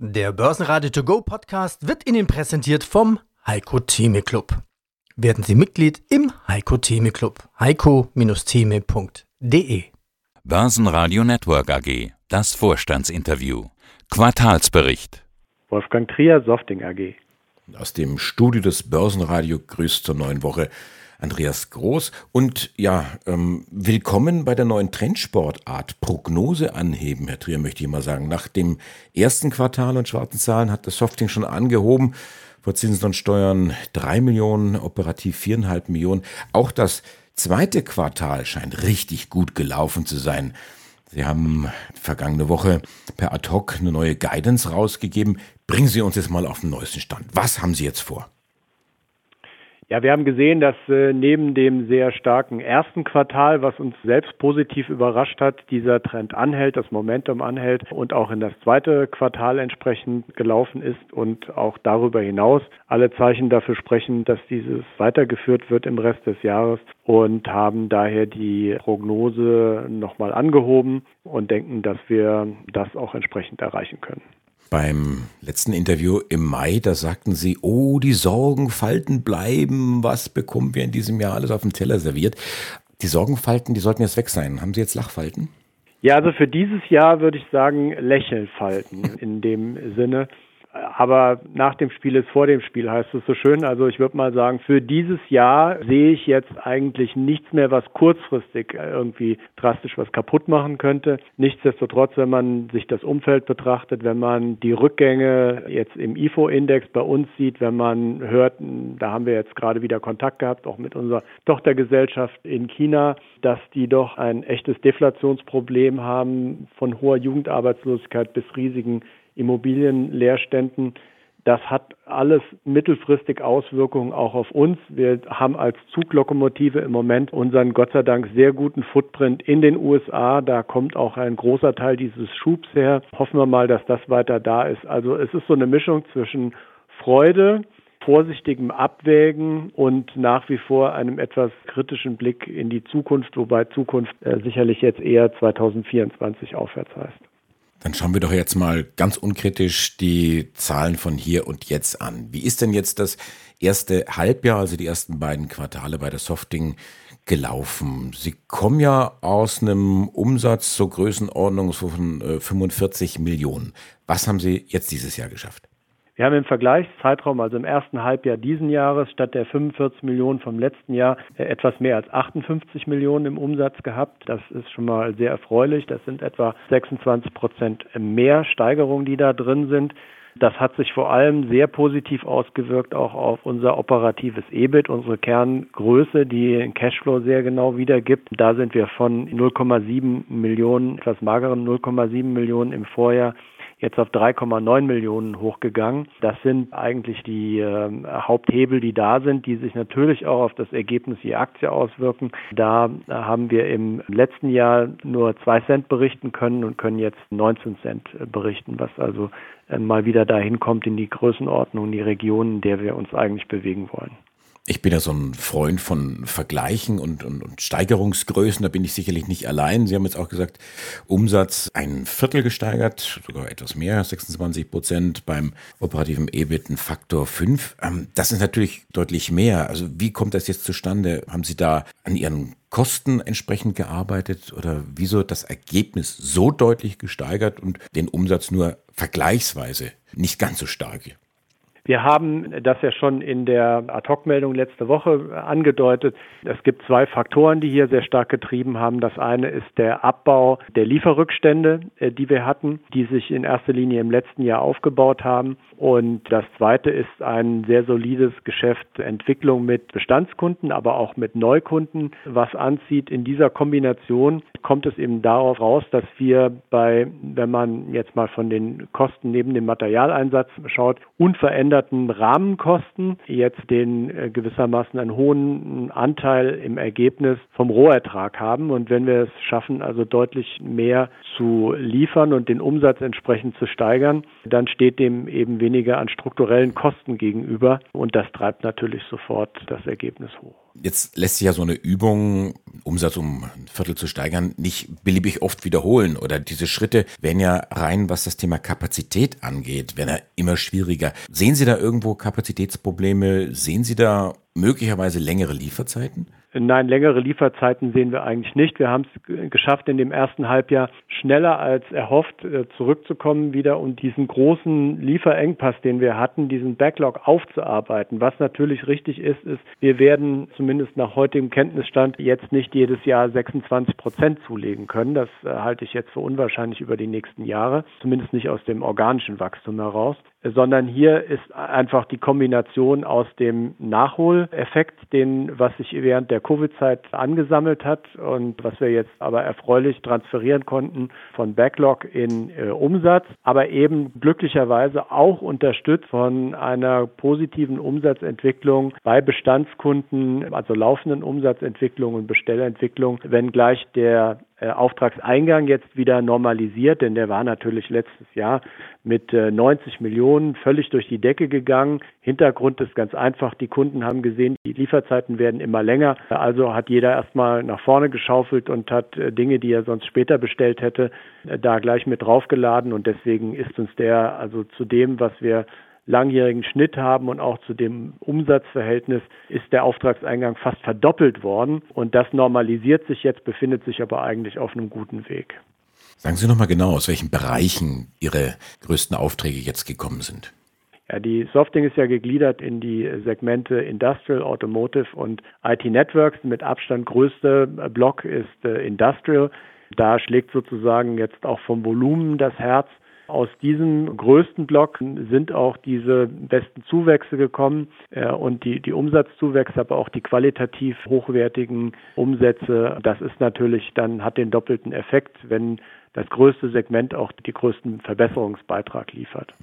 Der Börsenradio To Go Podcast wird Ihnen präsentiert vom Heiko Theme Club. Werden Sie Mitglied im Heiko Theme Club. heiko-theme.de Börsenradio Network AG. Das Vorstandsinterview. Quartalsbericht. Wolfgang Trier, Softing AG. Aus dem Studio des Börsenradio grüßt zur neuen Woche Andreas Groß. Und ja, ähm, willkommen bei der neuen Trendsportart Prognose anheben, Herr Trier, möchte ich mal sagen. Nach dem ersten Quartal und schwarzen Zahlen hat das Softing schon angehoben. Vor Zinsen und Steuern drei Millionen, operativ viereinhalb Millionen. Auch das zweite Quartal scheint richtig gut gelaufen zu sein. Sie haben vergangene Woche per Ad hoc eine neue Guidance rausgegeben. Bringen Sie uns jetzt mal auf den neuesten Stand. Was haben Sie jetzt vor? Ja, wir haben gesehen, dass äh, neben dem sehr starken ersten Quartal, was uns selbst positiv überrascht hat, dieser Trend anhält, das Momentum anhält und auch in das zweite Quartal entsprechend gelaufen ist und auch darüber hinaus alle Zeichen dafür sprechen, dass dieses weitergeführt wird im Rest des Jahres und haben daher die Prognose nochmal angehoben und denken, dass wir das auch entsprechend erreichen können. Beim letzten Interview im Mai, da sagten Sie, oh, die Sorgenfalten bleiben, was bekommen wir in diesem Jahr alles auf dem Teller serviert? Die Sorgenfalten, die sollten jetzt weg sein. Haben Sie jetzt Lachfalten? Ja, also für dieses Jahr würde ich sagen Lächelfalten in dem Sinne aber nach dem Spiel ist vor dem Spiel, heißt es so schön. Also ich würde mal sagen, für dieses Jahr sehe ich jetzt eigentlich nichts mehr, was kurzfristig irgendwie drastisch was kaputt machen könnte. Nichtsdestotrotz, wenn man sich das Umfeld betrachtet, wenn man die Rückgänge jetzt im IFO-Index bei uns sieht, wenn man hört, da haben wir jetzt gerade wieder Kontakt gehabt, auch mit unserer Tochtergesellschaft in China, dass die doch ein echtes Deflationsproblem haben von hoher Jugendarbeitslosigkeit bis riesigen Immobilienleerständen. Das hat alles mittelfristig Auswirkungen auch auf uns. Wir haben als Zuglokomotive im Moment unseren Gott sei Dank sehr guten Footprint in den USA. Da kommt auch ein großer Teil dieses Schubs her. Hoffen wir mal, dass das weiter da ist. Also es ist so eine Mischung zwischen Freude, vorsichtigem Abwägen und nach wie vor einem etwas kritischen Blick in die Zukunft, wobei Zukunft äh, sicherlich jetzt eher 2024 aufwärts heißt. Dann schauen wir doch jetzt mal ganz unkritisch die Zahlen von hier und jetzt an. Wie ist denn jetzt das erste Halbjahr, also die ersten beiden Quartale bei der Softing gelaufen? Sie kommen ja aus einem Umsatz zur Größenordnung von 45 äh, Millionen. Was haben Sie jetzt dieses Jahr geschafft? Wir haben im Vergleichszeitraum, also im ersten Halbjahr diesen Jahres, statt der 45 Millionen vom letzten Jahr äh, etwas mehr als 58 Millionen im Umsatz gehabt. Das ist schon mal sehr erfreulich. Das sind etwa 26 Prozent mehr Steigerungen, die da drin sind. Das hat sich vor allem sehr positiv ausgewirkt auch auf unser operatives EBIT, unsere Kerngröße, die den Cashflow sehr genau wiedergibt. Da sind wir von 0,7 Millionen, etwas mageren 0,7 Millionen im Vorjahr jetzt auf 3,9 Millionen hochgegangen. Das sind eigentlich die äh, Haupthebel, die da sind, die sich natürlich auch auf das Ergebnis je Aktie auswirken. Da haben wir im letzten Jahr nur zwei Cent berichten können und können jetzt 19 Cent berichten, was also äh, mal wieder dahin kommt in die Größenordnung, die Region, in der wir uns eigentlich bewegen wollen. Ich bin ja so ein Freund von Vergleichen und, und, und, Steigerungsgrößen. Da bin ich sicherlich nicht allein. Sie haben jetzt auch gesagt, Umsatz ein Viertel gesteigert, sogar etwas mehr, 26 Prozent. Beim operativen EBIT ein Faktor 5. Ähm, das ist natürlich deutlich mehr. Also wie kommt das jetzt zustande? Haben Sie da an Ihren Kosten entsprechend gearbeitet oder wieso das Ergebnis so deutlich gesteigert und den Umsatz nur vergleichsweise nicht ganz so stark? Wir haben das ja schon in der Ad-Hoc-Meldung letzte Woche angedeutet. Es gibt zwei Faktoren, die hier sehr stark getrieben haben. Das eine ist der Abbau der Lieferrückstände, äh, die wir hatten, die sich in erster Linie im letzten Jahr aufgebaut haben. Und das zweite ist ein sehr solides Geschäft, Entwicklung mit Bestandskunden, aber auch mit Neukunden, was anzieht. In dieser Kombination kommt es eben darauf raus, dass wir bei, wenn man jetzt mal von den Kosten neben dem Materialeinsatz schaut, unveränderten Rahmenkosten jetzt den äh, gewissermaßen einen hohen Anteil im Ergebnis vom Rohertrag haben. Und wenn wir es schaffen, also deutlich mehr zu liefern und den Umsatz entsprechend zu steigern, dann steht dem eben weniger an strukturellen Kosten gegenüber und das treibt natürlich sofort das Ergebnis hoch. Jetzt lässt sich ja so eine Übung, Umsatz um ein Viertel zu steigern, nicht beliebig oft wiederholen. Oder diese Schritte werden ja rein, was das Thema Kapazität angeht, werden ja immer schwieriger. Sehen Sie da irgendwo Kapazitätsprobleme? Sehen Sie da möglicherweise längere Lieferzeiten? Nein, längere Lieferzeiten sehen wir eigentlich nicht. Wir haben es geschafft, in dem ersten Halbjahr schneller als erhofft äh, zurückzukommen wieder und diesen großen Lieferengpass, den wir hatten, diesen Backlog aufzuarbeiten. Was natürlich richtig ist, ist, wir werden zumindest nach heutigem Kenntnisstand jetzt nicht jedes Jahr 26 Prozent zulegen können. Das äh, halte ich jetzt für unwahrscheinlich über die nächsten Jahre, zumindest nicht aus dem organischen Wachstum heraus sondern hier ist einfach die Kombination aus dem Nachholeffekt, den was sich während der Covid-Zeit angesammelt hat und was wir jetzt aber erfreulich transferieren konnten von Backlog in äh, Umsatz, aber eben glücklicherweise auch unterstützt von einer positiven Umsatzentwicklung bei Bestandskunden, also laufenden Umsatzentwicklung und Bestellentwicklung, wenngleich der äh, Auftragseingang jetzt wieder normalisiert, denn der war natürlich letztes Jahr mit 90 äh, Millionen völlig durch die Decke gegangen. Hintergrund ist ganz einfach, die Kunden haben gesehen, die Lieferzeiten werden immer länger. Also hat jeder erstmal nach vorne geschaufelt und hat äh, Dinge, die er sonst später bestellt hätte, da gleich mit draufgeladen und deswegen ist uns der also zu dem, was wir langjährigen Schnitt haben und auch zu dem Umsatzverhältnis ist der Auftragseingang fast verdoppelt worden. Und das normalisiert sich jetzt, befindet sich aber eigentlich auf einem guten Weg. Sagen Sie nochmal genau, aus welchen Bereichen Ihre größten Aufträge jetzt gekommen sind. Ja, die Softing ist ja gegliedert in die Segmente Industrial, Automotive und IT Networks. Mit Abstand größte Block ist äh, Industrial. Da schlägt sozusagen jetzt auch vom Volumen das Herz. Aus diesem größten Block sind auch diese besten Zuwächse gekommen äh, und die, die Umsatzzuwächse, aber auch die qualitativ hochwertigen Umsätze. Das ist natürlich dann, hat den doppelten Effekt, wenn das größte Segment auch die größten Verbesserungsbeitrag liefert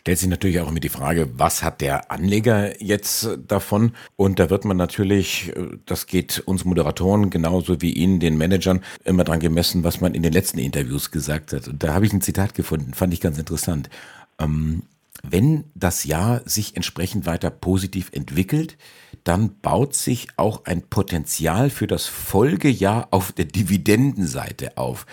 stellt sich natürlich auch immer die Frage, was hat der Anleger jetzt davon? Und da wird man natürlich, das geht uns Moderatoren genauso wie Ihnen, den Managern, immer dran gemessen, was man in den letzten Interviews gesagt hat. Und da habe ich ein Zitat gefunden, fand ich ganz interessant. Ähm, wenn das Jahr sich entsprechend weiter positiv entwickelt, dann baut sich auch ein Potenzial für das Folgejahr auf der Dividendenseite auf.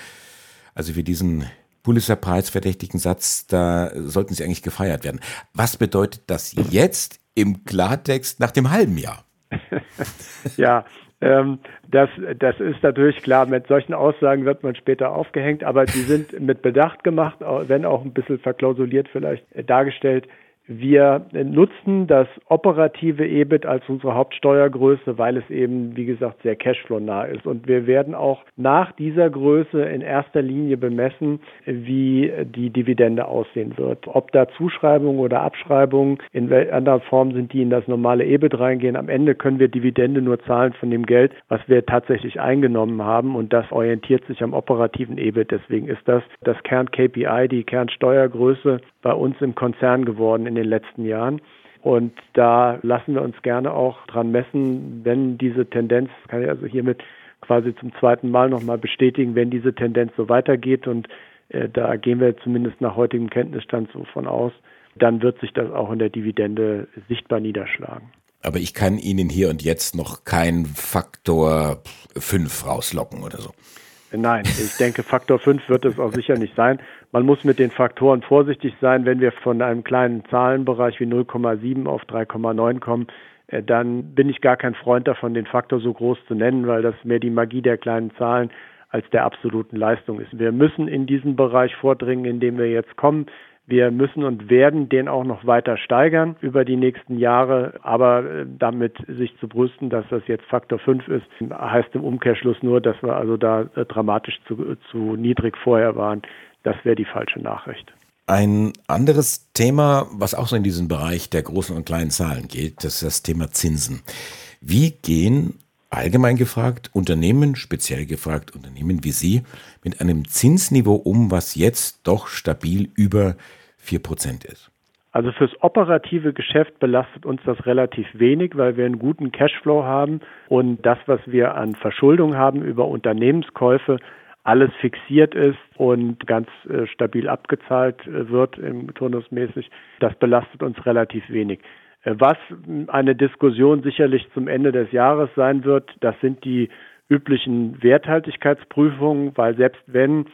Also für diesen Pulitzer-Preis verdächtigen Satz, da sollten sie eigentlich gefeiert werden. Was bedeutet das jetzt im Klartext nach dem halben Jahr? ja, ähm, das, das ist natürlich klar. Mit solchen Aussagen wird man später aufgehängt, aber die sind mit Bedacht gemacht, wenn auch ein bisschen verklausuliert vielleicht dargestellt. Wir nutzen das operative EBIT als unsere Hauptsteuergröße, weil es eben, wie gesagt, sehr cashflow-nah ist. Und wir werden auch nach dieser Größe in erster Linie bemessen, wie die Dividende aussehen wird. Ob da Zuschreibungen oder Abschreibungen in anderer Form sind, die in das normale EBIT reingehen. Am Ende können wir Dividende nur zahlen von dem Geld, was wir tatsächlich eingenommen haben. Und das orientiert sich am operativen EBIT. Deswegen ist das das Kern-KPI, die Kernsteuergröße bei uns im Konzern geworden in den letzten Jahren. Und da lassen wir uns gerne auch dran messen, wenn diese Tendenz, kann ich also hiermit quasi zum zweiten Mal nochmal bestätigen, wenn diese Tendenz so weitergeht und äh, da gehen wir zumindest nach heutigem Kenntnisstand so von aus, dann wird sich das auch in der Dividende sichtbar niederschlagen. Aber ich kann Ihnen hier und jetzt noch keinen Faktor 5 rauslocken oder so. Nein, ich denke, Faktor 5 wird es auch sicher nicht sein. Man muss mit den Faktoren vorsichtig sein. Wenn wir von einem kleinen Zahlenbereich wie 0,7 auf 3,9 kommen, äh, dann bin ich gar kein Freund davon, den Faktor so groß zu nennen, weil das mehr die Magie der kleinen Zahlen als der absoluten Leistung ist. Wir müssen in diesen Bereich vordringen, in dem wir jetzt kommen. Wir müssen und werden den auch noch weiter steigern über die nächsten Jahre. Aber äh, damit sich zu brüsten, dass das jetzt Faktor 5 ist, heißt im Umkehrschluss nur, dass wir also da äh, dramatisch zu, zu niedrig vorher waren. Das wäre die falsche Nachricht. Ein anderes Thema, was auch so in diesen Bereich der großen und kleinen Zahlen geht, das ist das Thema Zinsen. Wie gehen allgemein gefragt Unternehmen, speziell gefragt Unternehmen wie Sie, mit einem Zinsniveau um, was jetzt doch stabil über 4% ist? Also fürs operative Geschäft belastet uns das relativ wenig, weil wir einen guten Cashflow haben und das, was wir an Verschuldung haben über Unternehmenskäufe, alles fixiert ist und ganz äh, stabil abgezahlt äh, wird im turnusmäßig. Das belastet uns relativ wenig. Was eine Diskussion sicherlich zum Ende des Jahres sein wird, das sind die üblichen Werthaltigkeitsprüfungen, weil selbst wenn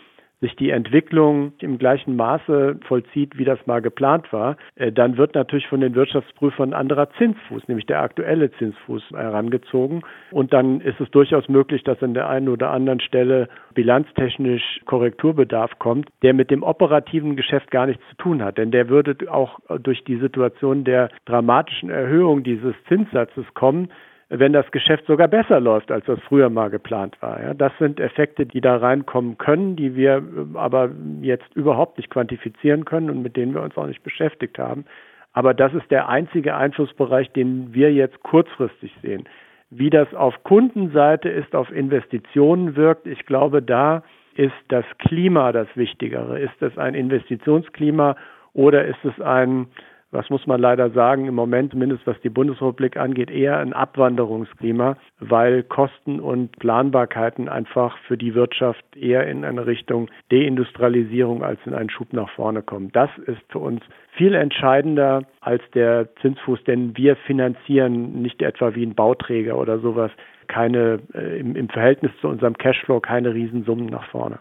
sich die Entwicklung im gleichen Maße vollzieht, wie das mal geplant war, äh, dann wird natürlich von den Wirtschaftsprüfern ein anderer Zinsfuß, nämlich der aktuelle Zinsfuß herangezogen. Und dann ist es durchaus möglich, dass an der einen oder anderen Stelle bilanztechnisch Korrekturbedarf kommt, der mit dem operativen Geschäft gar nichts zu tun hat. Denn der würde auch durch die Situation der dramatischen Erhöhung dieses Zinssatzes kommen, wenn das Geschäft sogar besser läuft, als das früher mal geplant war. Ja, das sind Effekte, die da reinkommen können, die wir äh, aber jetzt überhaupt nicht quantifizieren können und mit denen wir uns auch nicht beschäftigt haben. Aber das ist der einzige Einflussbereich, den wir jetzt kurzfristig sehen. Wie das auf Kundenseite ist, auf Investitionen wirkt, ich glaube, da ist das Klima das Wichtigere. Ist es ein Investitionsklima oder ist es ein was muss man leider sagen, im Moment, zumindest was die Bundesrepublik angeht, eher ein Abwanderungsklima, weil Kosten und Planbarkeiten einfach für die Wirtschaft eher in eine Richtung Deindustrialisierung als in einen Schub nach vorne kommen. Das ist für uns viel entscheidender als der Zinsfuß, denn wir finanzieren nicht etwa wie ein Bauträger oder sowas keine äh, im, im Verhältnis zu unserem Cashflow keine Riesensummen nach vorne.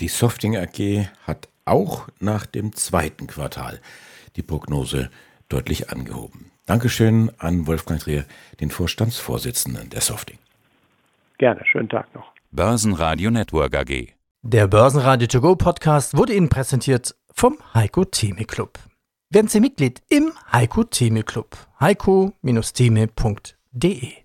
Die Softing AG hat auch nach dem zweiten Quartal die Prognose deutlich angehoben. Dankeschön an Wolfgang Trier, den Vorstandsvorsitzenden der Softing. Gerne, schönen Tag noch. Börsenradio Network AG. Der Börsenradio To Go Podcast wurde Ihnen präsentiert vom Heiko Theme Club. Werden Sie Mitglied im Heiko Theme Club. heiko-theme.de